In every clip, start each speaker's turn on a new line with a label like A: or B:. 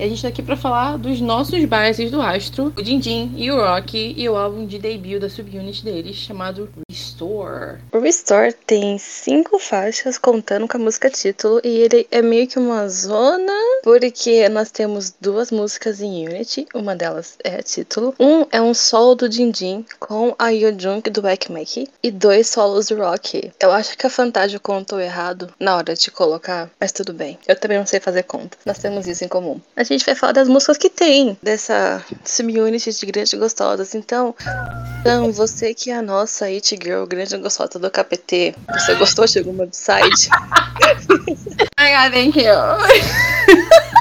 A: E a gente tá aqui pra falar dos nossos biases do Astro, o Din e o Rocky, e o álbum de debut da subunit deles, chamado Restore.
B: O Restore tem cinco faixas contando com a música título, e ele é meio que uma zona, porque nós temos duas músicas em Unity, uma delas é título. Um é um solo do Din com a Jung do Ekmek, e dois solos do Rocky. Eu acho que a Fantasia contou errado na hora de colocar, mas tudo bem. Eu também não sei fazer conta. Nós temos isso em comum. A gente vai falar das músicas que tem dessa subunity de grandes gostosas. Então, então, você que é a nossa It Girl, grande gostosa do KPT, você gostou de alguma side?
A: Ai, God, thank you.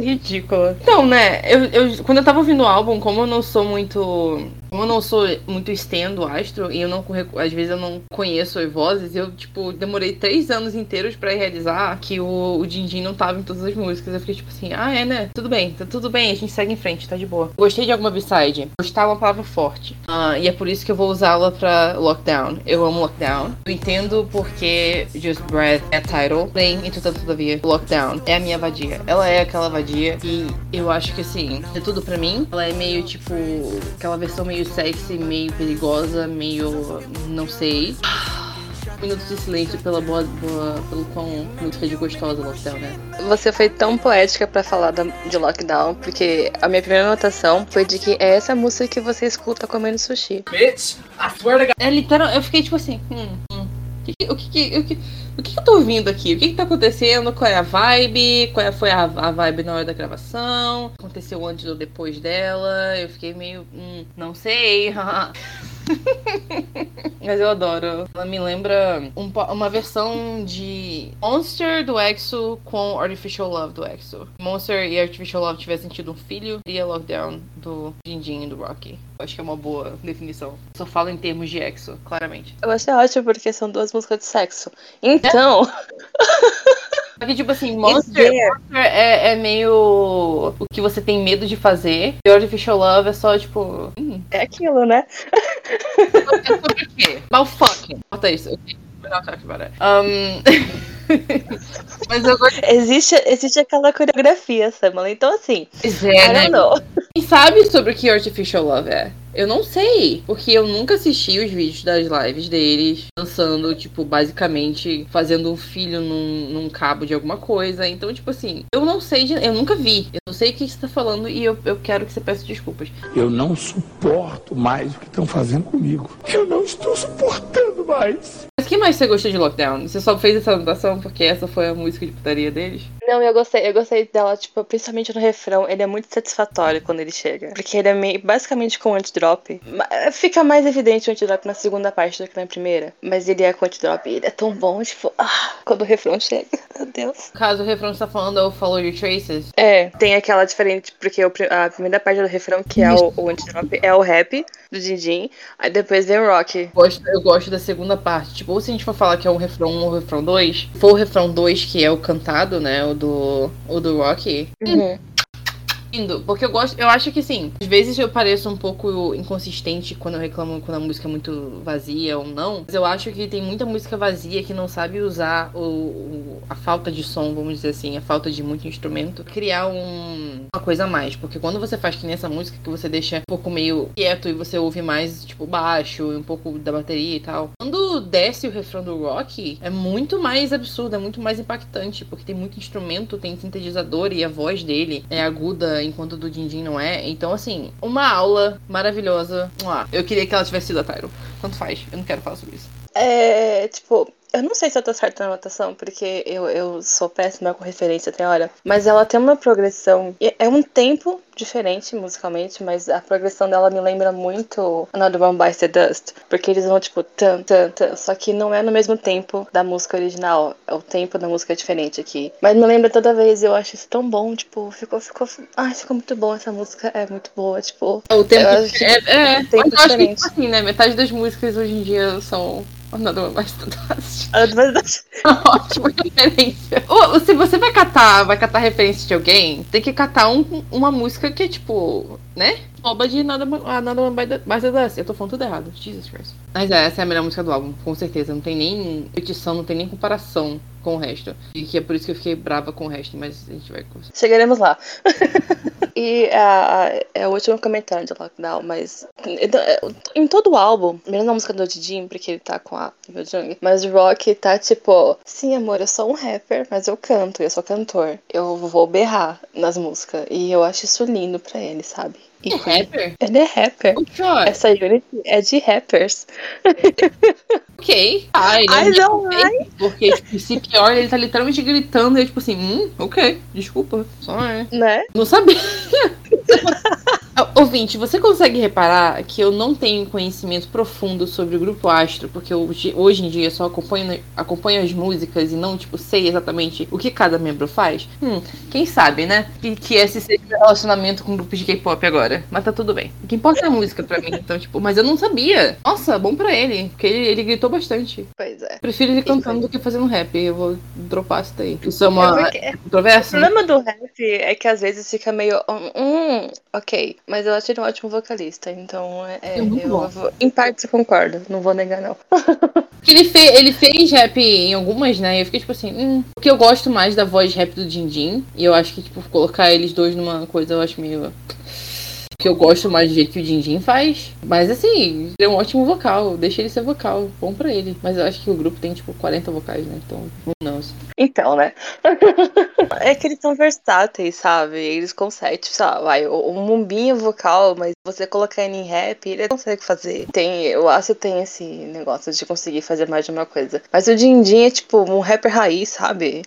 A: ridícula. Então, né, eu, eu, quando eu tava ouvindo o álbum, como eu não sou muito como eu não sou muito estendo astro e eu não às vezes eu não conheço as vozes, eu tipo demorei três anos inteiros para realizar que o, o Dindim não tava em todas as músicas. Eu fiquei tipo assim, ah é né, tudo bem, tá tudo bem, a gente segue em frente, tá de boa. Gostei de alguma B-side, gostar é uma palavra forte uh, e é por isso que eu vou usá-la para Lockdown. Eu amo Lockdown. Eu entendo porque Just Breath é title, porém entretanto todavia Lockdown é a minha vadia. Ela é aquela vadia e eu acho que assim é tudo para mim. Ela é meio tipo aquela versão meio meio sexy, meio perigosa, meio. não sei. Minutos de silêncio pela boa, boa pelo quão música de gostosa Lockdown, né?
B: Você foi tão poética para falar da, de Lockdown, porque a minha primeira anotação foi de que é essa música que você escuta comendo sushi. Bitch,
A: I swear to God. É literal, eu fiquei tipo assim, hum, hum. O que, o que, o que, o que eu tô ouvindo aqui? O que, que tá acontecendo? Qual é a vibe? Qual é, foi a, a vibe na hora da gravação? Aconteceu antes ou depois dela? Eu fiquei meio. Hum, não sei. Mas eu adoro. Ela me lembra um, uma versão de Monster do EXO com Artificial Love do EXO. Monster e Artificial Love tivessem tido um filho, e a Lockdown do Jinjin e do Rocky. Acho que é uma boa definição. Só falo em termos de EXO, claramente.
B: Eu achei ótimo porque são duas músicas de sexo. Então.
A: Porque, tipo assim, Monster, Monster é, é, meio o que você tem medo de fazer. E Artificial Love é só, tipo.
B: Hum. É aquilo, né?
A: É sobre o quê? Malfucking. Bota isso. Okay. Um...
B: Mas eu gosto... existe, existe aquela coreografia, Samala. Então, assim.
A: Pois é, né? Quem sabe sobre o que Artificial Love é? Eu não sei, porque eu nunca assisti os vídeos das lives deles, dançando, tipo, basicamente fazendo um filho num, num cabo de alguma coisa. Então, tipo assim, eu não sei, de, eu nunca vi. Eu não sei o que você tá falando e eu, eu quero que você peça desculpas.
C: Eu não suporto mais o que estão fazendo comigo. Eu não estou suportando mais.
A: Mas que mais você gostou de Lockdown? Você só fez essa anotação porque essa foi a música de putaria deles?
B: Não, eu gostei, eu gostei dela, tipo, principalmente no refrão. Ele é muito satisfatório quando ele chega. Porque ele é meio, basicamente com antidrop. Fica mais evidente o antidrop na segunda parte do que na primeira. Mas ele é com antidrop e ele é tão bom, tipo, ah, quando o refrão chega. Meu Deus.
A: Caso o refrão está falando é o Follow Your Traces.
B: É, tem aquela diferente, porque a primeira parte do refrão, que é o, o antidrop, é o rap do Dindim. Aí depois vem o rock.
A: Eu gosto, eu gosto da segunda parte. Tipo, ou se a gente for falar que é o refrão 1 ou o refrão 2, for o refrão 2, que é o cantado, né? O do, o do rock. Uhum lindo, porque eu gosto, eu acho que assim, às vezes eu pareço um pouco inconsistente quando eu reclamo quando a música é muito vazia ou não, mas eu acho que tem muita música vazia que não sabe usar o, o a falta de som, vamos dizer assim, a falta de muito instrumento, criar um, uma coisa a mais, porque quando você faz que nessa música que você deixa um pouco meio quieto e você ouve mais, tipo, baixo, um pouco da bateria e tal. Quando desce o refrão do rock, é muito mais absurdo, é muito mais impactante, porque tem muito instrumento, tem sintetizador e a voz dele é aguda enquanto do Dindim não é. Então, assim, uma aula maravilhosa. Ah, eu queria que ela tivesse sido a Tyro. Tanto faz, eu não quero falar sobre isso.
B: É, tipo, eu não sei se eu tô certa na anotação, porque eu, eu sou péssima com referência até hora. Mas ela tem uma progressão. É um tempo diferente musicalmente, mas a progressão dela me lembra muito Another One Bites the Dust. Porque eles vão tipo tan, tan, tan. Só que não é no mesmo tempo da música original. É o tempo da música diferente aqui. Mas me lembra toda vez, eu acho isso tão bom. Tipo, ficou, ficou. Ai, ficou muito bom essa música. É muito boa. Tipo.
A: O tempo. É, é, é, tempo mas eu acho que, tipo assim, né? Metade das músicas hoje em dia são Nada mais fantástico. Ótima referência. Ou, se você vai catar, vai catar referência de alguém, tem que catar um, uma música que é tipo, né? Oba de nada, nada mais da Eu tô falando tudo errado. Jesus Christ. Mas é, essa é a melhor música do álbum, com certeza. Não tem nem petição, não tem nem comparação com o resto. E que é por isso que eu fiquei brava com o resto, mas a gente vai conversar.
B: Chegaremos lá. e a, é o último comentário de Lockdown, mas em todo o álbum, menos na música do Jim, porque ele tá com a Jung, mas o Rock tá tipo, sim, amor, eu sou um rapper, mas eu canto, eu sou cantor. Eu vou berrar nas músicas. E eu acho isso lindo pra ele, sabe?
A: É rapper?
B: Ele é rapper. Essa unit é de rappers.
A: ok. Ah, ele
B: I é don't like.
A: Porque, tipo, se pior, ele tá literalmente gritando e é tipo assim, hum, ok, desculpa. Só é.
B: Né?
A: Não sabia. Ouvinte, você consegue reparar que eu não tenho conhecimento profundo sobre o grupo Astro, porque eu, hoje em dia só acompanho, acompanho as músicas e não, tipo, sei exatamente o que cada membro faz? Hum, quem sabe, né? Que, que esse seja meu relacionamento com grupos de K-pop agora. Mas tá tudo bem. O que importa é a música pra mim, então, tipo, mas eu não sabia. Nossa, bom pra ele, porque ele, ele gritou bastante.
B: Pois é.
A: Prefiro ele cantando do que fazendo rap. Eu vou dropar isso daí. Isso é uma é controversa.
B: O problema do rap é que às vezes fica meio. Hum, ok. Mas eu acho ele um ótimo vocalista, então é, é, eu, eu, em parte concordo, não vou negar não.
A: ele, fe, ele fez rap em algumas, né? E eu fiquei tipo assim, hum, porque eu gosto mais da voz rap do Dindim. E eu acho que, tipo, colocar eles dois numa coisa eu acho meio que eu gosto mais do jeito que o Dindim faz. Mas assim, ele é um ótimo vocal. Deixa ele ser vocal. Bom pra ele. Mas eu acho que o grupo tem, tipo, 40 vocais, né? Então, não.
B: Então, né? é que eles são versáteis, sabe? Eles conseguem, tipo, sabe, vai, o Mumbinho vocal, mas você colocar ele em rap, ele consegue fazer. Tem, o Aço tem esse negócio de conseguir fazer mais de uma coisa. Mas o Dindim é, tipo, um rapper raiz, sabe?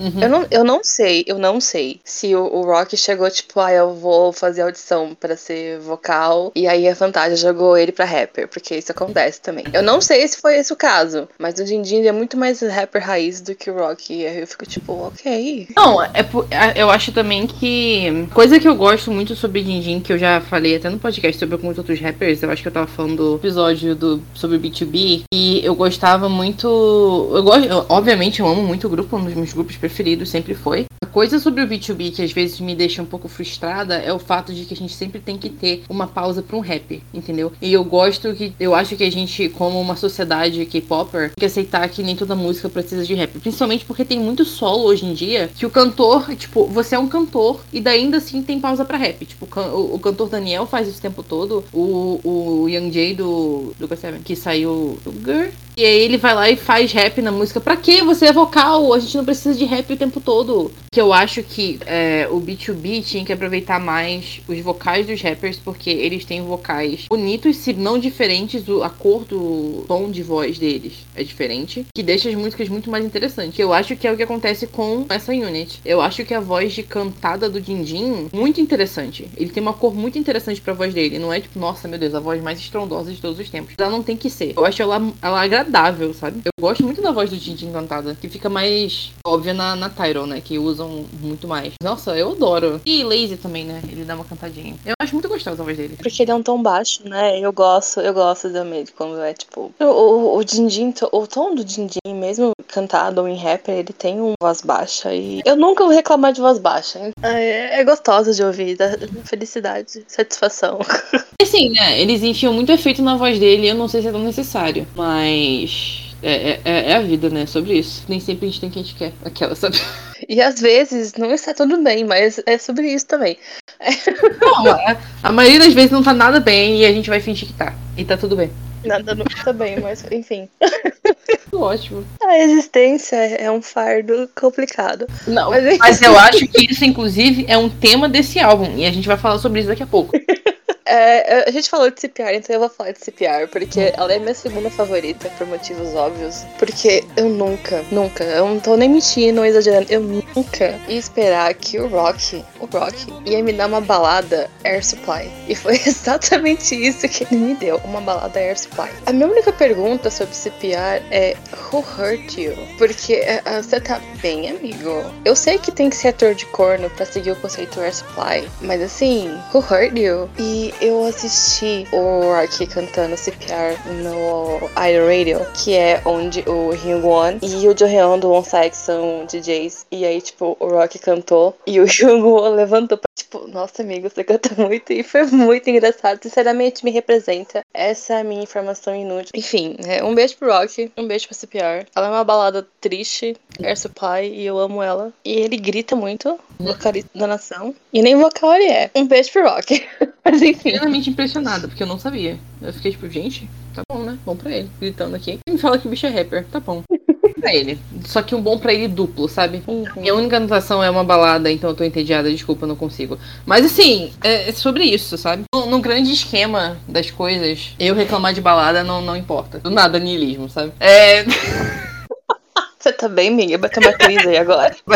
B: Uhum. Eu, não, eu não sei, eu não sei se o, o Rock chegou, tipo, ah, eu vou fazer audição para ser vocal, e aí a Fantasia jogou ele pra rapper, porque isso acontece também. Eu não sei se foi esse o caso, mas o Dindin é muito mais rapper raiz do que Rock, e aí eu fico tipo, ok.
A: Não, é, é, eu acho também que. Coisa que eu gosto muito sobre Dindin, que eu já falei até no podcast sobre alguns outros rappers, eu acho que eu tava falando do episódio do, sobre B2B, e eu gostava muito. Eu gosto, eu, obviamente, eu amo muito o grupo, um dos meus grupos preferidos sempre foi. A coisa sobre o B2B que às vezes me deixa um pouco frustrada é o fato de que a gente sempre tem que ter uma pausa para um rap, entendeu? E eu gosto que. Eu acho que a gente, como uma sociedade K-Popper, tem que aceitar que nem toda música precisa de rap. Principalmente porque tem muito solo hoje em dia que o cantor, tipo, você é um cantor e daí ainda assim tem pausa para rap. Tipo, o, o, cantor Daniel faz isso o tempo todo. O, o Young Jay do, do que saiu do Girl. E aí ele vai lá e faz rap na música. Pra que você é vocal? A gente não precisa de rap o tempo todo. Que eu acho que é, o B2B tinha que aproveitar mais os vocais dos rappers, porque eles têm vocais bonitos, se não diferentes, a cor do tom de voz deles é diferente, que deixa as músicas muito mais interessantes. Eu acho que é o que acontece com essa unit. Eu acho que a voz de cantada do Dindim muito interessante. Ele tem uma cor muito interessante pra voz dele. Não é tipo, nossa, meu Deus, a voz mais estrondosa de todos os tempos. Ela não tem que ser. Eu acho ela, ela agradável, sabe? Eu gosto muito da voz do Dindim cantada, que fica mais óbvia na, na Tyro, né? Que usam muito mais. Nossa, eu adoro. E Lazy também, né? Ele dá uma cantadinha. Eu acho muito gostosa a voz dele.
B: Porque ele é um tom baixo, né? Eu gosto, eu gosto também de quando é tipo. O, o, o Dindim, o tom do Dindim, mesmo cantado ou em rapper, ele tem uma voz baixa. E eu nunca vou reclamar de voz baixa. É, é gostoso de ouvir, dá felicidade, satisfação.
A: E assim, né? Eles enfiam muito efeito na voz dele, eu não sei se é tão necessário. Mas. É, é, é, a vida, né? Sobre isso. Nem sempre a gente tem o que a gente quer. Aquela, sabe?
B: E às vezes não está tudo bem, mas é sobre isso também.
A: Não, a, a maioria das vezes não tá nada bem e a gente vai fingir que tá. E tá tudo bem.
B: Nada não tá bem, mas enfim.
A: Ótimo.
B: A existência é um fardo complicado.
A: Não, mas, mas eu acho que isso, inclusive, é um tema desse álbum. E a gente vai falar sobre isso daqui a pouco.
B: É, a gente falou de CPR, então eu vou falar de CPR, porque ela é minha segunda favorita, por motivos óbvios. Porque eu nunca, nunca, eu não tô nem mentindo, exagerando, eu nunca ia esperar que o Rock, o Rock, ia me dar uma balada Air Supply. E foi exatamente isso que ele me deu, uma balada Air Supply. A minha única pergunta sobre CPR é Who hurt you? Porque uh, você tá bem, amigo. Eu sei que tem que ser ator de corno pra seguir o conceito Air Supply, mas assim, Who hurt you? E eu assisti o Rocky cantando CPR no iRadio, que é onde o Hyun-won e o Jo-hyun do Side são DJs. E aí, tipo, o Rocky cantou e o Hyun-won levantou pra, tipo, nossa, amigo, você canta muito. E foi muito engraçado. Sinceramente, me representa. Essa é a minha informação inútil. Enfim, é, um beijo pro Rocky, um beijo pra CPR. Ela é uma balada triste, Air Supply, e eu amo ela. E ele grita muito, vocalista da nação. E nem vocal ele é. Um beijo pro Rock. Mas enfim.
A: Extremamente impressionada, porque eu não sabia. Eu fiquei tipo, gente, tá bom, né? Bom pra ele. Gritando aqui. Quem me fala que o bicho é rapper? Tá bom. pra ele. Só que um bom pra ele duplo, sabe?
B: Uhum.
A: Minha única anotação é uma balada, então eu tô entediada, desculpa, eu não consigo. Mas assim, é sobre isso, sabe? No, no grande esquema das coisas, eu reclamar de balada não, não importa. Do nada, niilismo, sabe? É.
B: Você tá bem, amiga? Bateu uma crise aí agora.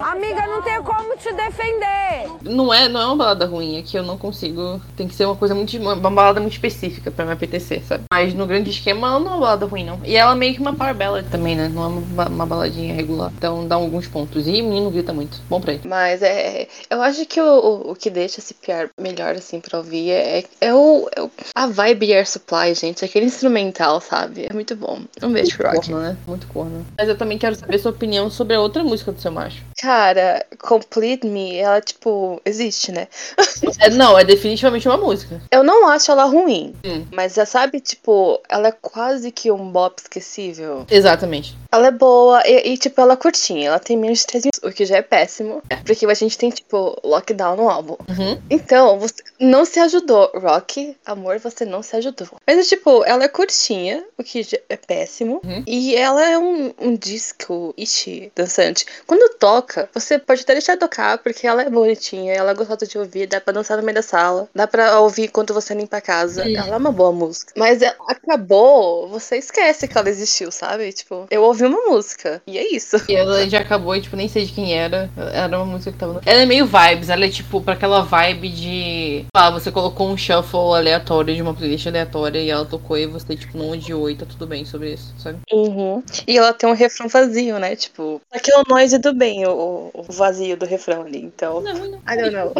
D: Amiga, não tem como te defender.
A: Não é, não é uma balada ruim, é que eu não consigo. Tem que ser uma coisa muito. Uma balada muito específica pra me apetecer, sabe? Mas no grande esquema, ela não é uma balada ruim, não. E ela é meio que uma power ballad também, né? Não é uma, uma baladinha regular. Então dá alguns pontos. E o menino grita muito. Bom pra ele.
B: Mas é. Eu acho que o, o, o que deixa esse PR melhor, assim, pra ouvir é, é, o, é o- a vibe Air Supply, gente. Aquele instrumental, sabe? É muito bom. Um beijo pro Rock.
A: Né? Muito corno. Mas eu também quero saber sua opinião sobre a outra música do seu macho.
B: Cara, Complete Me, ela, tipo, existe, né?
A: É, não, é definitivamente uma música.
B: Eu não acho ela ruim.
A: Hum.
B: Mas já sabe, tipo, ela é quase que um bop esquecível.
A: Exatamente.
B: Ela é boa e, e, tipo, ela é curtinha. Ela tem menos de 3 minutos, o que já é péssimo. Porque a gente tem, tipo, lockdown no álbum.
A: Uhum.
B: Então, você não se ajudou. Rock, amor, você não se ajudou. Mas, tipo, ela é curtinha, o que já é péssimo.
A: Uhum.
B: E ela é um, um disco ishi dançante. Quando toca, você pode até deixar tocar, porque ela é bonitinha, ela é gostosa de ouvir, dá pra dançar no meio da sala, dá pra ouvir quando você limpa a casa.
A: Sim.
B: Ela é uma boa música. Mas ela acabou, você esquece que ela existiu, sabe? Tipo, eu ouvi uma música. E é isso.
A: E ela já acabou, e, tipo, nem sei de quem era. Era uma música que tava. no- Ela é meio vibes, ela é tipo pra aquela vibe de. Ah, você colocou um shuffle aleatório de uma playlist aleatória e ela tocou e você, tipo, não odiou e tá tudo bem sobre isso, sabe?
B: Uhum. E ela tem um refrão vazio, né? Tipo, aquele noise do bem, o, o vazio do refrão ali. Então.
A: Não, não.
B: I don't know.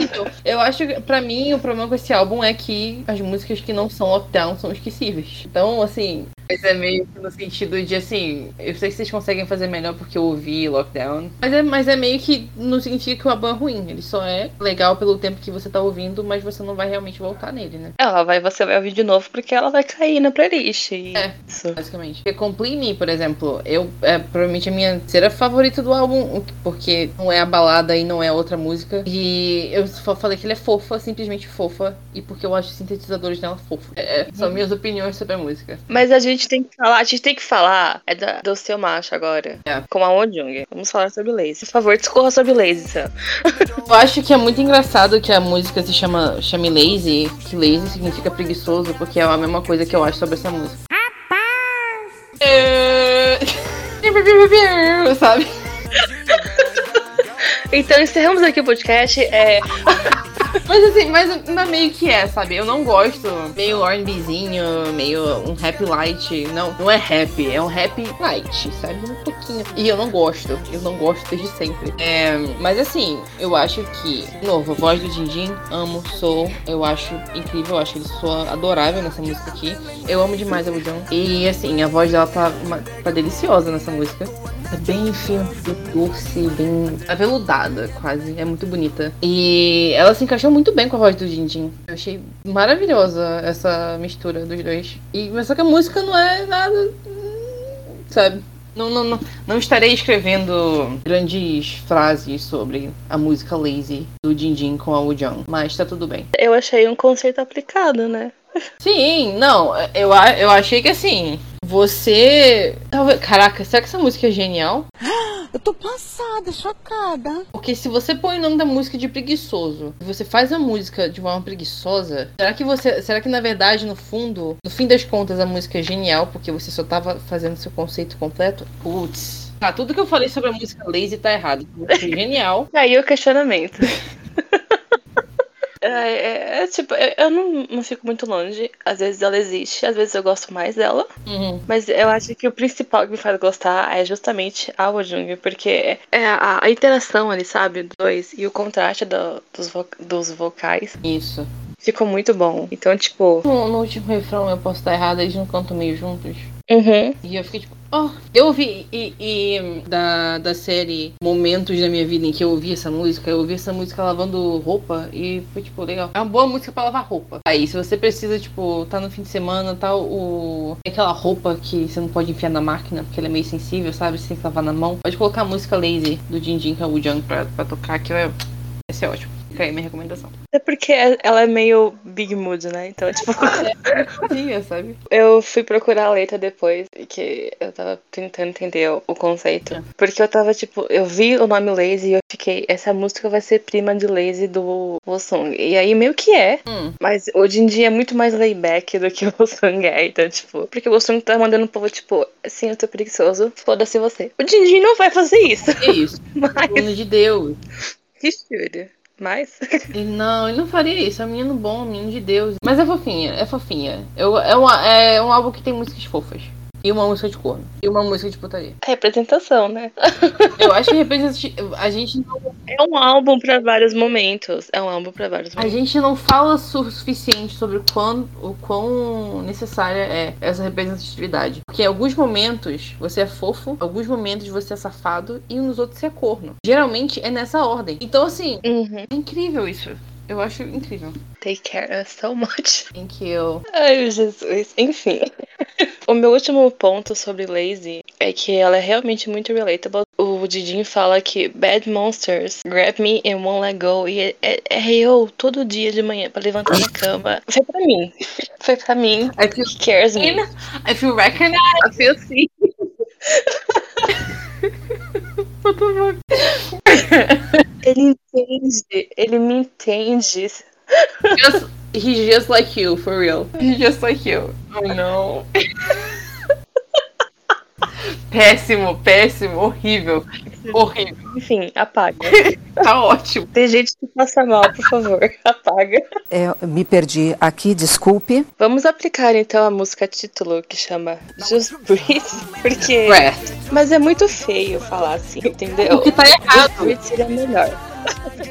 A: Eu acho que, pra mim, o problema com esse álbum é que as músicas que não são lockdown são esquecíveis. Então, assim, mas é meio que no sentido de, assim, eu sei que vocês conseguem fazer melhor porque eu ouvi lockdown. Mas é, mas é meio que no sentido que o álbum é ruim. Ele só é legal pelo tempo que você tá ouvindo, mas você não vai realmente voltar nele, né?
B: Ela vai, você vai ouvir de novo porque ela vai cair na playlist. E
A: É.
B: Isso.
A: Basicamente. Porque Complete Me, por exemplo, eu é provavelmente a minha terceira favorita do álbum, porque não é a balada e não é outra música. E eu só falei que ele é fofa, simplesmente fofa, e porque eu acho os sintetizadores dela fofos. É, são minhas opiniões sobre a música.
B: Mas a gente tem que falar, a gente tem que falar é da- do seu macho agora.
A: É.
B: Com a Wonjung. Vamos falar sobre Lazy. Por favor, discorra sobre Lazy, Sam.
A: Eu acho que é muito engraçado que a música se chama chame Lazy, que lazy significa preguiçoso, porque é a mesma coisa que eu acho sobre essa música. É... Sabe?
B: Então encerramos aqui o podcast. É,
A: Mas assim, mas mas meio que é, sabe? Eu não gosto meio R&Bzinho, meio um rap light. Não, não é rap, é um rap light, sabe? Um pouquinho. E eu não gosto, eu não gosto desde sempre. É, mas assim, eu acho que, de novo, a voz do Dindim, amo, sou, eu acho incrível, eu acho ele soa adorável nessa música aqui. Eu amo demais a Wujong. E assim, a voz dela tá, tá deliciosa nessa música. É bem fina, doce, bem aveludada, quase. É muito bonita. E ela se encaixou muito bem com a voz do Jinjin. Eu achei maravilhosa essa mistura dos dois. E, mas só que a música não é nada. Sabe? Não, não, não, não estarei escrevendo grandes frases sobre a música Lazy do Jinjin com a Woo-jung, mas tá tudo bem.
B: eu achei um conceito aplicado, né?
A: Sim, não, eu, eu achei que assim, você. talvez- Caraca, será que essa música é genial?
D: Eu tô passada, chocada.
A: Porque se você põe o nome da música de preguiçoso, e você faz a música de uma forma preguiçosa, será que você. Será que na verdade, no fundo, no fim das contas, a música é genial porque você só tava fazendo seu conceito completo? Putz. Tá, tudo que eu falei sobre a música lazy tá errado. Genial.
B: Aí o questionamento. É, é- é tipo, eu, não, não fico muito longe. Às vezes ela existe, às vezes eu gosto mais dela.
A: Uhum.
B: Mas eu acho que o principal que me faz gostar é justamente a Wojung, porque é a, a interação ali, sabe? Dois e o contraste do- dos, vo- dos vocais.
A: Isso.
B: Ficou muito bom. Então, tipo.
A: No, no último refrão eu posso estar errada, eles não cantam meio juntos.
B: Uhum.
A: E eu fiquei tipo, oh, eu ouvi e, e da, da série Momentos da minha vida em que eu ouvi essa música, eu ouvi essa música lavando roupa e foi tipo legal. É uma boa música pra lavar roupa. Aí, se você precisa, tipo, tá no fim de semana, tal, tá, o aquela roupa que você não pode enfiar na máquina, porque ela é meio sensível, sabe? Você tem que lavar na mão. Pode colocar a música Lazy do Jinjin Jung pra, pra tocar, que vai, vai ser ótimo. Fica aí minha recomendação.
B: É porque ela é meio big mood, né? Então, tipo.
A: É, sabe?
B: Eu fui procurar a letra depois, que eu tava tentando entender o, o conceito. É. Porque eu tava, tipo, eu vi o nome Lazy e eu fiquei, essa música vai ser prima de Lazy do Song. E aí meio que é. Hum. Mas hoje em dia é muito mais layback do que o Song é. Então, tipo, porque o Song tá mandando o povo, tipo, assim, eu tô preguiçoso, foda-se você. O Dindin não vai fazer isso.
A: É isso. Mas... de Deus.
B: Que estúdio mais.
A: Não, ele não faria isso. É um menino bom, um menino de Deus. Mas é fofinha, é fofinha. Eu, é, uma, é um álbum que tem músicas fofas. E uma música de corno. E uma música de putaria.
B: Representação, né?
A: Eu acho que. A gente não.
B: É um álbum para vários momentos. É um álbum para vários momentos.
A: A gente não fala o suficiente sobre o quão, o quão necessária é essa representatividade. Porque em alguns momentos você é fofo, em alguns momentos você é safado e nos outros você é corno. Geralmente é nessa ordem. Então, assim,
B: uhum.
A: é incrível isso. Eu acho incrível.
B: Take care us so much.
A: Thank you.
B: Ai, Jesus. Enfim. o meu último ponto sobre Lazy é que ela é realmente muito relatable. O Didin fala que Bad Monsters grab me and won't let go. E é, é, é eu todo dia de manhã pra levantar da cama. Foi pra mim. Foi pra mim.
A: I feel
B: cares me.
A: I feel recognized.
B: I feel seen.
A: What the fuck?
B: Ele entende, ele me entende.
A: Just, he's just like you, for real. He's just like you. Oh no. péssimo, péssimo, horrível. Horrível.
B: Enfim, apaga.
A: tá ótimo.
B: Tem gente que passa mal, por favor. Apaga.
E: É, me perdi aqui, desculpe.
B: Vamos aplicar então a música título que chama Just Breathe, porque.
A: Breath.
B: Mas é muito feio falar assim, entendeu?
A: O que tá errado. Just
B: Breathe seria melhor.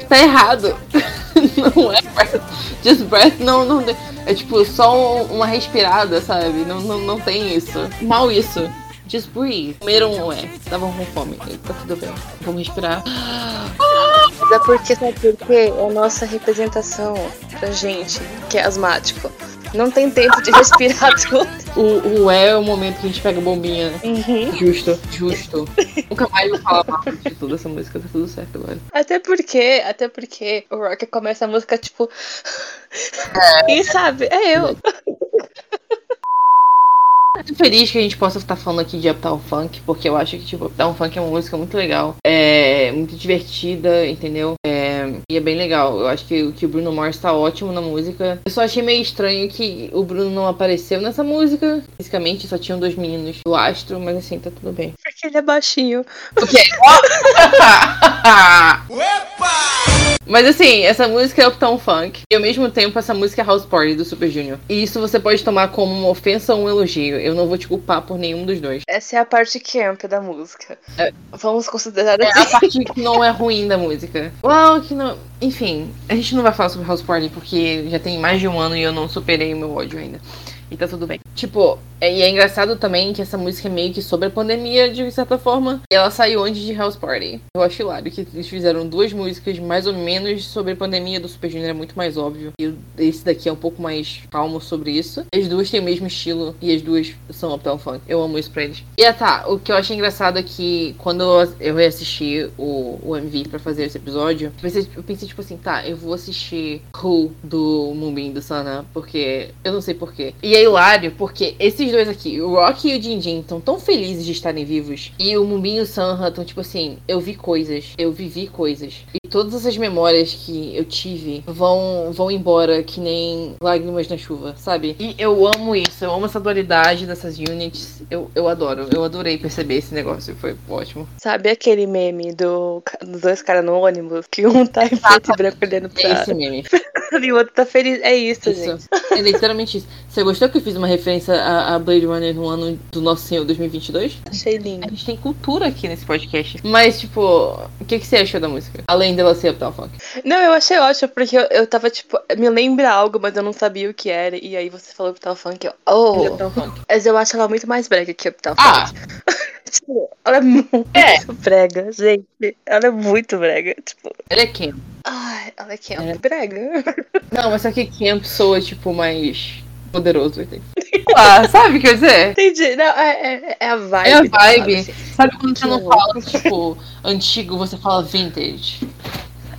A: Tá errado. não é breath. Just breath não, não. É tipo só uma respirada, sabe? Não, não, não tem isso. Mal isso. Just breathe. Comeram, é. Estavam com fome. Tá tudo bem. Vamos respirar.
B: Mas é porque, sabe por quê? É a nossa representação pra gente que é asmático. Não tem tempo de respirar tudo.
A: O, o é é o momento que a gente pega a bombinha.
B: Uhum.
A: Justo, justo. Nunca mais vou falar mal de tudo essa música, tá tudo certo agora.
B: Até porque, até porque o Rock começa a música tipo. É. E sabe, é eu.
A: Muito feliz que a gente possa estar falando aqui de Uptown Funk, porque eu acho que, tipo, Uptown Funk é uma música muito legal. É muito divertida, entendeu? É, e é bem legal. Eu acho que, que o Bruno Mars tá ótimo na música. Eu só achei meio estranho que o Bruno não apareceu nessa música. Fisicamente, só tinham dois meninos do astro, mas assim, tá tudo bem.
B: Porque ele é baixinho.
A: O quê? Mas assim, essa música é Uptown Funk. E ao mesmo tempo, essa música é House Party do Super Junior. E isso você pode tomar como uma ofensa ou um elogio. Eu não vou te culpar por nenhum dos dois.
B: Essa é a parte camp da música. É. Vamos considerar
A: assim. É a parte que não é ruim da música. Uau, que não. Enfim, a gente não vai falar sobre House Party porque já tem mais de um ano e eu não superei o meu ódio ainda. E tá tudo bem. Tipo, é, e é engraçado também que essa música é meio que sobre a pandemia, de certa forma. E ela saiu antes de House Party. Eu acho hilário que eles fizeram duas músicas mais ou menos sobre a pandemia do Super Junior, é muito mais óbvio. E esse daqui é um pouco mais calmo sobre isso. As duas têm o mesmo estilo e as duas são Uptown Funk. Eu amo isso pra eles. E ah, tá, o que eu achei engraçado é que quando eu reassisti o, o MV pra fazer esse episódio, eu pensei, eu pensei tipo assim, tá, eu vou assistir Who do Moonbin do Sana, porque eu não sei porquê. E aí hilário porque esses dois aqui, o Rock e o Jinjin, estão tão felizes de estarem vivos. E o Mumbin e o Sanha estão tipo assim: eu vi coisas, eu vivi coisas. E todas essas memórias que eu tive vão, vão embora que nem lágrimas na chuva, sabe? E eu amo isso, eu amo essa dualidade dessas units. Eu, eu adoro, eu adorei perceber esse negócio, foi ótimo.
B: Sabe aquele meme do, dos dois caras no ônibus? Que um tá em preto e branco olhando pra.
A: É esse meme.
B: e o outro tá feliz. É isso, isso. gente. É
A: literalmente isso. Você gostou que eu fiz uma referência a, a Blade Runner no ano do nosso Senhor 2022?
B: Achei lindo.
A: A gente tem cultura aqui nesse podcast. Mas, tipo, o que, que você achou da música? Além de dela ser Uptown Funk.
B: Não, eu achei ótimo, porque eu, eu tava, tipo, me lembra algo, mas eu não sabia o que era. E aí você falou Uptown Funk, eu, oh.
A: Uptown Funk.
B: Mas eu acho ela muito mais brega que Uptown
A: Ah,
B: Funk. Tipo, ela é muito
A: É.
B: brega, gente. Ela é muito brega. Tipo,
A: ela é camp.
B: ai, ela é que é
A: É.
B: brega.
A: Não, mas só que camp soa, tipo, mais poderoso, entende? Ah, sabe o que eu dizer?
B: Entendi. Não, é, é, é a vibe.
A: É a vibe.
B: parada, assim.
A: Sabe quando você não fala, tipo, antigo, você fala vintage?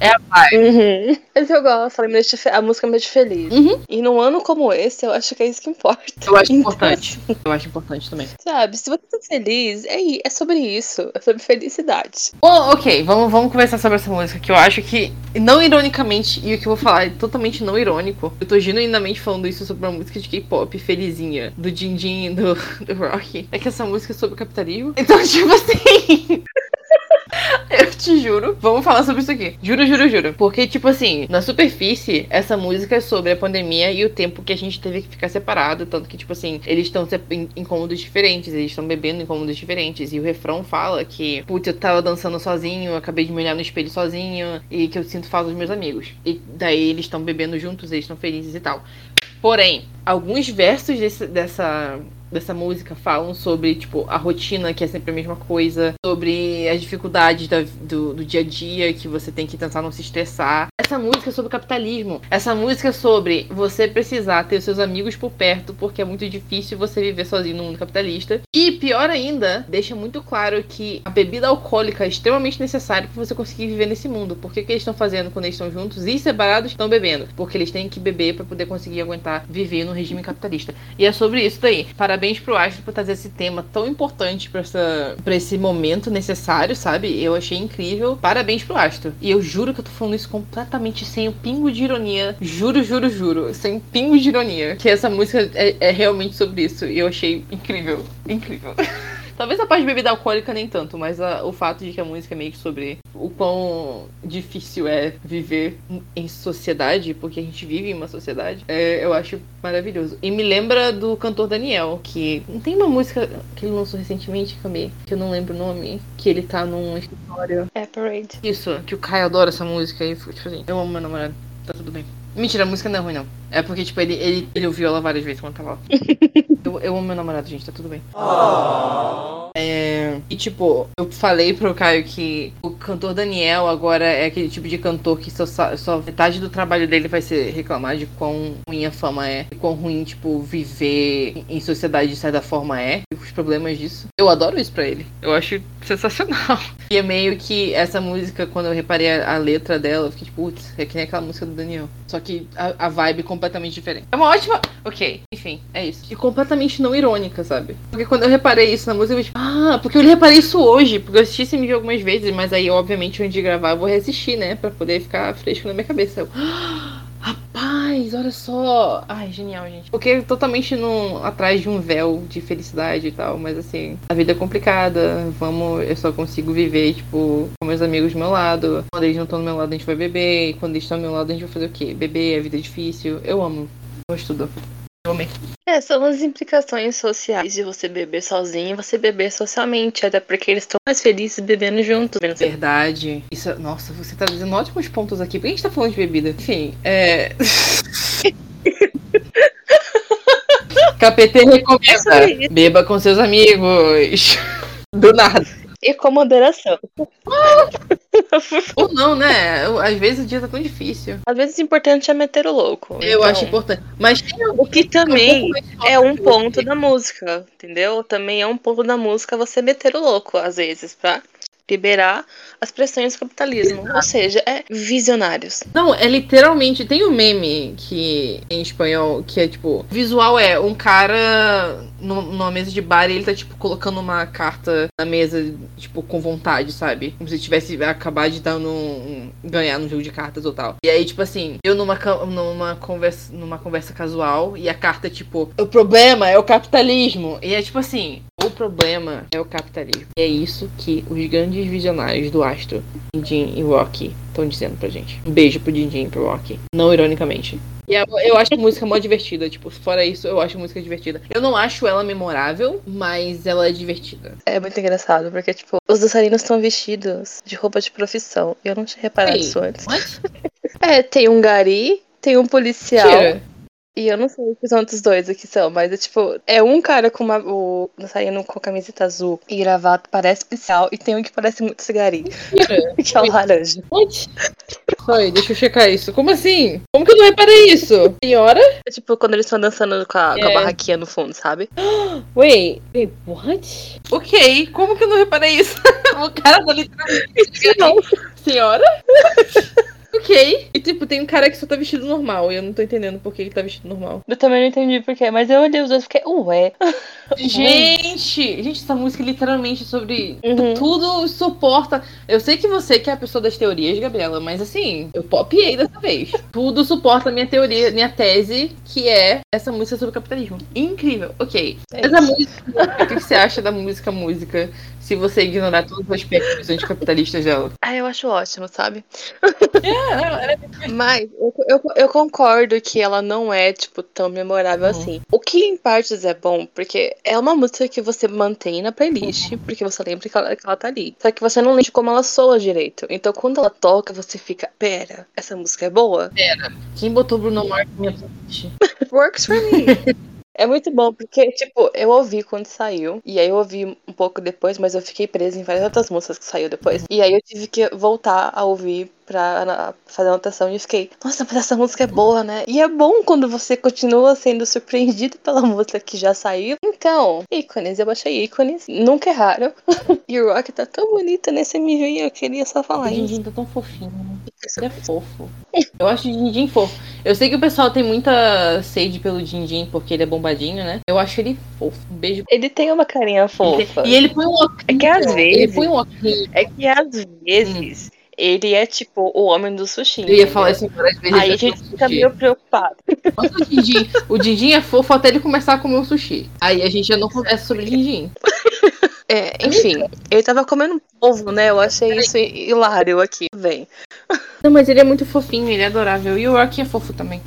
A: É a vibe.
B: Uhum. Mas eu gosto, ela me deixa fe- a música me deixa feliz.
A: Uhum.
B: E num ano como esse, eu acho que é isso que importa.
A: Eu acho
B: Então,
A: importante. Eu acho importante também.
B: Sabe, se você tá feliz, é, é sobre isso. É sobre felicidade.
A: Bom, ok, vamos, vamos conversar sobre essa música, que eu acho que, não ironicamente, e o que eu vou falar é totalmente não irônico. Eu tô genuinamente falando isso sobre uma música de K-pop felizinha, do Jin e do, do Rocky. É que essa música é sobre capitalismo. Então, tipo assim. Eu te juro. Vamos falar sobre isso aqui. Juro, juro, juro. Porque, tipo assim, na superfície, essa música é sobre a pandemia e o tempo que a gente teve que ficar separado. Tanto que, tipo assim, eles estão em cômodos diferentes, eles estão bebendo em cômodos diferentes. E o refrão fala que, putz, eu tava dançando sozinho, acabei de me olhar no espelho sozinho e que eu sinto falta dos meus amigos. E daí eles estão bebendo juntos, eles estão felizes e tal. Porém, alguns versos desse- dessa, dessa música falam sobre, tipo, a rotina, que é sempre a mesma coisa, sobre as dificuldades da- do, do dia a dia, que você tem que tentar não se estressar. Essa música é sobre capitalismo. Essa música é sobre você precisar ter os seus amigos por perto, porque é muito difícil você viver sozinho no mundo capitalista. E pior ainda, deixa muito claro que a bebida alcoólica é extremamente necessária para você conseguir viver nesse mundo. Porque o que eles estão fazendo quando eles estão juntos e separados estão bebendo? Porque eles têm que beber para poder conseguir aguentar viver no regime capitalista. E é sobre isso daí. Parabéns pro Astro por trazer esse tema tão importante para essa para esse momento necessário, sabe? Eu achei incrível. Parabéns pro Astro. E eu juro que eu tô falando isso completamente sem o pingo de ironia. Juro, juro, juro. Sem pingo de ironia. Que essa música é, é realmente sobre isso. E eu achei incrível. Incrível. Talvez a parte de bebida alcoólica nem tanto, mas a- o fato de que a música é meio que sobre o quão difícil é viver em sociedade, porque a gente vive em uma sociedade, é, eu acho maravilhoso. E me lembra do cantor Daniel, que tem uma música que ele lançou recentemente, Camê, que eu não lembro o nome, que ele tá num escritório.
B: É Parade.
A: Isso, que o Caio adora essa música e tipo assim, eu amo meu namorado, tá tudo bem. Mentira, a música não é ruim, não. É porque, tipo, ele, ele, ele ouviu ela várias vezes quando tava lá. eu, eu amo meu namorado, gente, tá tudo bem. É, e tipo, eu falei pro Caio que o cantor Daniel agora é aquele tipo de cantor que só, só metade do trabalho dele vai ser reclamar de quão ruim a fama é, e quão ruim, tipo, viver em- sociedade de certa forma é, e os problemas disso. Eu adoro isso pra ele. Eu acho sensacional. E é meio que essa música, quando eu reparei a, a letra dela, eu fiquei tipo, putz, é que nem aquela música do Daniel. Só que a, a vibe completamente diferente. É uma ótima. Ok, enfim, é isso. E completamente não irônica, sabe? Porque quando eu reparei isso na música, eu tipo, ah, porque eu reparei isso hoje, porque eu assisti esse vídeo algumas vezes, mas aí, obviamente, antes de gravar, eu vou reassistir, né? Pra poder ficar fresco na minha cabeça. Eu, "Ah, Rapaz, olha só. Ai, genial, gente. Porque totalmente no, atrás de um véu de felicidade e tal. Mas assim, a vida é complicada. Vamos, eu só consigo viver, tipo, com meus amigos do meu lado. Quando eles não estão do meu lado, a gente vai beber. E quando eles estão do meu lado, a gente vai fazer o quê? Beber, a vida é difícil. Eu amo. Eu estudo. Eu amei.
B: É, são as implicações sociais de você beber sozinho e você beber socialmente. Até porque eles estão mais felizes bebendo juntos.
A: Verdade. Isso, é- nossa, você tá dizendo ótimos pontos aqui. Por que a gente tá falando de bebida? Enfim, é. KPT
B: É
A: recomenda.
B: isso.
A: Beba com seus amigos. Do nada.
B: E com moderação.
A: Ou não, né? Às vezes o dia tá tão difícil.
B: Às vezes o importante é meter o louco.
A: Eu
B: então-
A: acho importante. Mas
B: O que também é um ponto da música, entendeu? Também é um ponto da música você meter o louco, às vezes, pra liberar as pressões do capitalismo. Ou seja, é visionários.
A: Não, é literalmente. Tem um meme que em espanhol que é tipo. Visual é um cara nu- numa mesa de bar e ele tá, tipo, colocando uma carta na mesa, tipo, com vontade, sabe? Como se tivesse acabado de dar num, ganhar num jogo de cartas ou tal. E aí, tipo assim, eu numa, numa, conversa, numa conversa casual e a carta, tipo, o problema é o capitalismo. E é tipo assim. O problema é o capitalismo. E é isso que os grandes visionários do Astro, Dindim e Rocky, estão dizendo pra gente. Um beijo pro Dindim e pro Rocky. Não ironicamente. E eu, eu acho a música mó divertida. Tipo, fora isso, eu acho a música divertida. Eu não acho ela memorável, mas ela é divertida.
B: É muito engraçado, porque, tipo, os dançarinos estão vestidos de roupa de profissão. E eu não tinha reparado
A: Ei,
B: isso antes. É, tem um gari, tem um policial.
A: Tira.
B: E eu não sei que os outros dois aqui são, mas é tipo, é um cara com uma, o dançarino com a camiseta azul e gravata, parece policial, e tem um que parece muito gari,
A: Tira.
B: que é o laranja.
A: Oi, deixa eu checar isso. Como assim? Como que eu não reparei isso? Senhora?
B: É tipo quando eles estão dançando com a, com a
A: É.
B: barraquinha no fundo, sabe?
A: Wait, wait, what? Ok, como que eu não reparei isso? o cara tá literalmente. Senhora? ok. E tipo, tem um cara que só tá vestido normal. E eu não tô entendendo por que ele tá vestido normal.
B: Eu também não entendi porquê, mas eu olhei os dois e fiquei, ué.
A: Gente! Gente, essa música é literalmente sobre.
B: Uhum.
A: Tudo suporta. Eu sei que você que é a pessoa das teorias, Gabriela, mas assim, eu popiei dessa vez. Tudo suporta a minha teoria, minha tese, que é essa música sobre o capitalismo. Incrível. Ok.
B: É
A: Mas a
B: isso.
A: música. O que você acha da música música se você ignorar todos os aspectos anticapitalistas dela?
B: Ah, eu acho ótimo, sabe?
A: É,
B: Mas eu, eu, eu concordo que ela não é, tipo, tão memorável
A: Uhum.
B: assim. O que em partes é bom, porque é uma música que você mantém na playlist,
A: Uhum.
B: porque você lembra que ela, que ela tá ali. Só que você não lembra como ela soa direito. Então quando ela toca, você fica, pera, essa música é boa?
A: Quem botou Bruno Mars na minha playlist?
B: Works for me. É muito bom, porque, tipo, eu ouvi quando saiu, e aí eu ouvi um pouco depois, mas eu fiquei presa em várias outras músicas que saiu depois. E aí eu tive que voltar a ouvir pra fazer anotação e eu fiquei, nossa, mas essa música é boa, né? E é bom quando você continua sendo surpreendido pela música que já saiu. Então, ícones, eu achei ícones, nunca erraram. e o Rock tá tão bonita nesse MV, eu queria só falar.
A: Dindim tá tão fofinho. Ele é fofo. Eu acho o Dindim fofo. Eu sei que o pessoal tem muita sede pelo Dindim porque ele é bombadinho, né? Eu acho ele fofo. Um beijo.
B: Ele tem uma carinha fofa.
A: E ele põe um óculos.
B: É que às
A: Ele
B: vezes-
A: põe um óculos.
B: É que às vezes ele é tipo o homem do sushi.
A: Eu ia
B: entendeu?
A: falar isso várias vezes.
B: Aí a gente fica meio preocupado.
A: Quando o Dindim, o Dindim é fofo até ele começar a comer um sushi. Aí a gente já não conversa sobre Dindim.
B: É, enfim, ele tava comendo ovo, né? Eu achei isso hilário aqui. Vem.
A: Não, mas ele é muito fofinho, ele é adorável. E o Rocky é fofo também.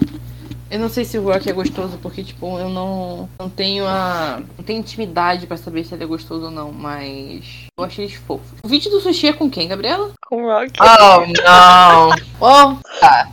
A: Eu não sei se o Rocky é gostoso, porque, tipo, eu não, não tenho a. Não tenho intimidade pra saber se ele é gostoso ou não, mas. Eu achei eles fofos. O vídeo do sushi é com quem, Gabriela?
B: Com o Rock.
A: Oh, não! Oh, tá.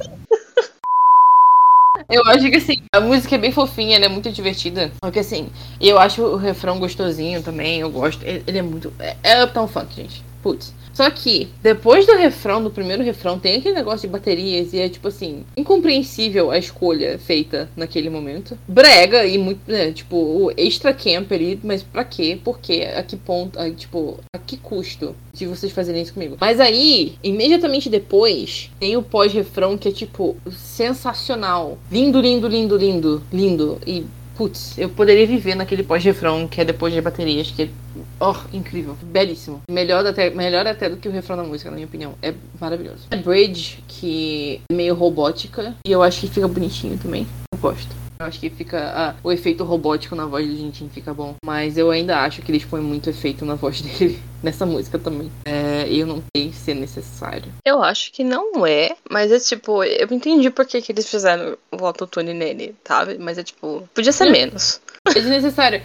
A: Eu acho que assim, a música é bem fofinha, ela é muito divertida. Porque assim, eu acho o refrão gostosinho também, eu gosto. Ele ele é muito. É, é Uptown Funk, gente. Putz. Só que, depois do refrão, do primeiro refrão, tem aquele negócio de baterias e é tipo assim, incompreensível a escolha feita naquele momento. Brega e muito, né, tipo, o extra camp ali, mas pra quê? Por quê? A que ponto? A, tipo, a que custo de vocês fazerem isso comigo? Mas aí, imediatamente depois, tem o pós-refrão que é tipo, sensacional. Lindo, lindo, lindo, lindo, lindo. E Putz, eu poderia viver naquele pós-refrão que é depois de baterias, que é oh, incrível, belíssimo. Melhor até, melhor até do que o refrão da música, na minha opinião. É maravilhoso. É Bridge, que é meio robótica, e eu acho que fica bonitinho também. Eu gosto. Eu acho que fica. ah, o efeito robótico na voz do Jintin fica bom. Mas eu ainda acho que eles põem muito efeito na voz dele. Nessa música também. É, eu não sei se é necessário.
B: Eu acho que não é, mas é tipo, eu entendi por que, que eles fizeram o autotune nele, sabe? Mas é tipo, podia ser
A: É.
B: menos.
A: É desnecessário.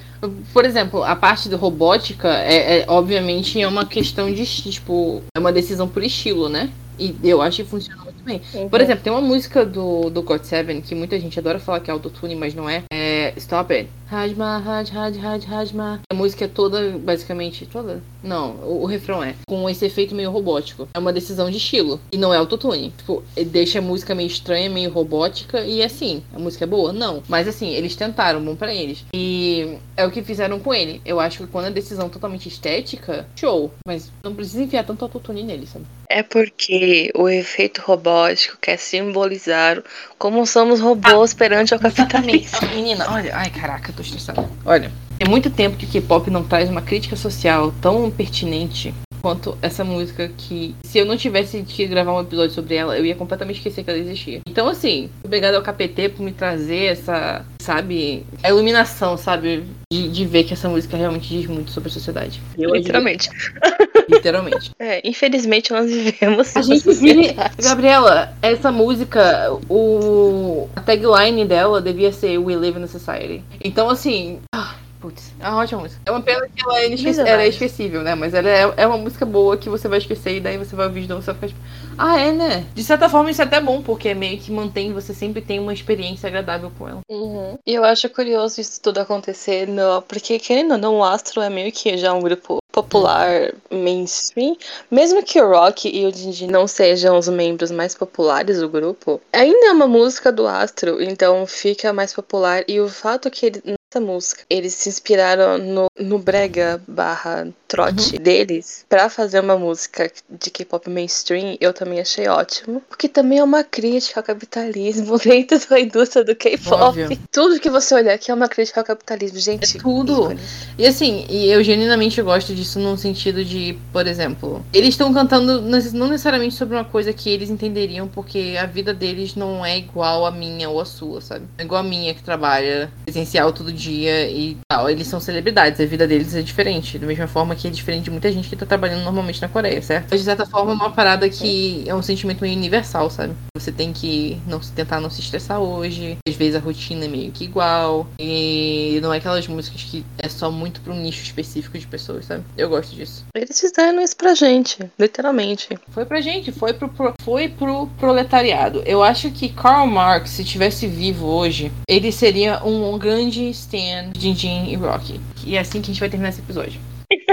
A: Por exemplo, a parte do robótica é, é- obviamente é uma questão de tipo, é uma decisão por estilo, né? E eu acho que funciona bem. Por exemplo, tem uma música do, do God Seven que muita gente adora falar que é autotune, mas não é. É Stop It. Hajma, Haj, Haj, Haj, Hajma. A música é toda, basicamente, toda? Não, o, o refrão é. Com esse efeito meio robótico. É uma decisão de estilo. E não é autotune. Tipo, deixa a música meio estranha, meio robótica. E assim, a música é boa? Não. Mas assim, eles tentaram, bom pra eles. E é o que fizeram com ele. Eu acho que quando a decisão é totalmente estética, show. Mas não precisa enfiar tanto autotune nele, sabe?
B: É porque o efeito robótico quer simbolizar como somos robôs perante ao capitalismo.
A: Menina, olha, ai caraca, eu tô estressada. Olha, tem muito tempo que o K-pop não traz uma crítica social tão pertinente quanto essa música que, se eu não tivesse que gravar um episódio sobre ela, eu ia completamente esquecer que ela existia. Então, assim, obrigada ao KPT por me trazer essa, sabe, a iluminação, sabe, de, de ver que essa música realmente diz muito sobre a sociedade. Eu
B: Literalmente.
A: Literalmente.
B: É, infelizmente nós vivemos.
A: A gente vive. Gabriela, essa música, o. A tagline dela devia ser We Live in a Society. Então, assim. ah, Putz, é uma ótima música. É uma pena que ela é, inesque... ela é
B: Visionários.
A: esquecível, né? Mas ela é, é uma música boa que você vai esquecer e daí você vai ouvir de novo e você vai ficar tipo. Ah, é, né? De certa forma isso é até bom, porque meio que mantém, você sempre tem uma experiência agradável com ela.
B: Uhum. E eu acho curioso isso tudo acontecer, no, porque querendo ou não, o Astro é meio que já um grupo popular mainstream. Mesmo que o Rock e o Dindi não sejam os membros mais populares do grupo, ainda é uma música do Astro, então fica mais popular. E o fato que ele, nessa música eles se inspiraram no, no brega barra trote deles pra fazer uma música de K-pop mainstream, eu também achei ótimo. Porque também é uma crítica ao capitalismo dentro da indústria do K-pop. Tudo que você olhar aqui é uma crítica ao capitalismo, gente.
A: É tudo.
B: ícone.
A: E assim, e eu genuinamente gosto disso no sentido de, por exemplo, eles estão cantando não necessariamente sobre uma coisa que eles entenderiam, porque a vida deles não é igual a minha ou a sua, sabe? É igual a minha que trabalha presencial todo dia e tal. Eles são celebridades, a vida deles é diferente. Da mesma forma que é diferente de muita gente que tá trabalhando normalmente na Coreia, certo? Mas de certa forma é uma parada que é um sentimento meio universal, sabe? Você tem que não tentar não se estressar hoje. Às vezes a rotina é meio que igual. E não é aquelas músicas que é só muito pra um nicho específico de pessoas, sabe? Eu gosto disso.
B: Eles fizeram isso pra gente, literalmente.
A: Foi pra gente, foi pro, pro- foi pro proletariado. Eu acho que Karl Marx, se tivesse vivo hoje, ele seria um grande stan Jin e Rocky. E é assim que a gente vai terminar esse episódio.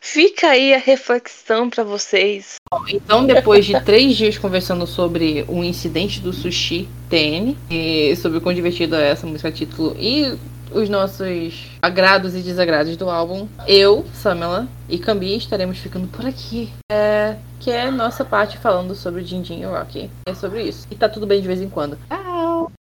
B: Fica aí a reflexão pra vocês.
A: Então, depois de três dias conversando sobre o incidente do sushi TN, e sobre o quão divertido é essa música título e os nossos agrados e desagrados do álbum, eu, Samela e Cambi estaremos ficando por aqui. É, que é nossa parte falando sobre Jinjin e Rocky. É sobre isso. E tá tudo bem de vez em quando. Ah,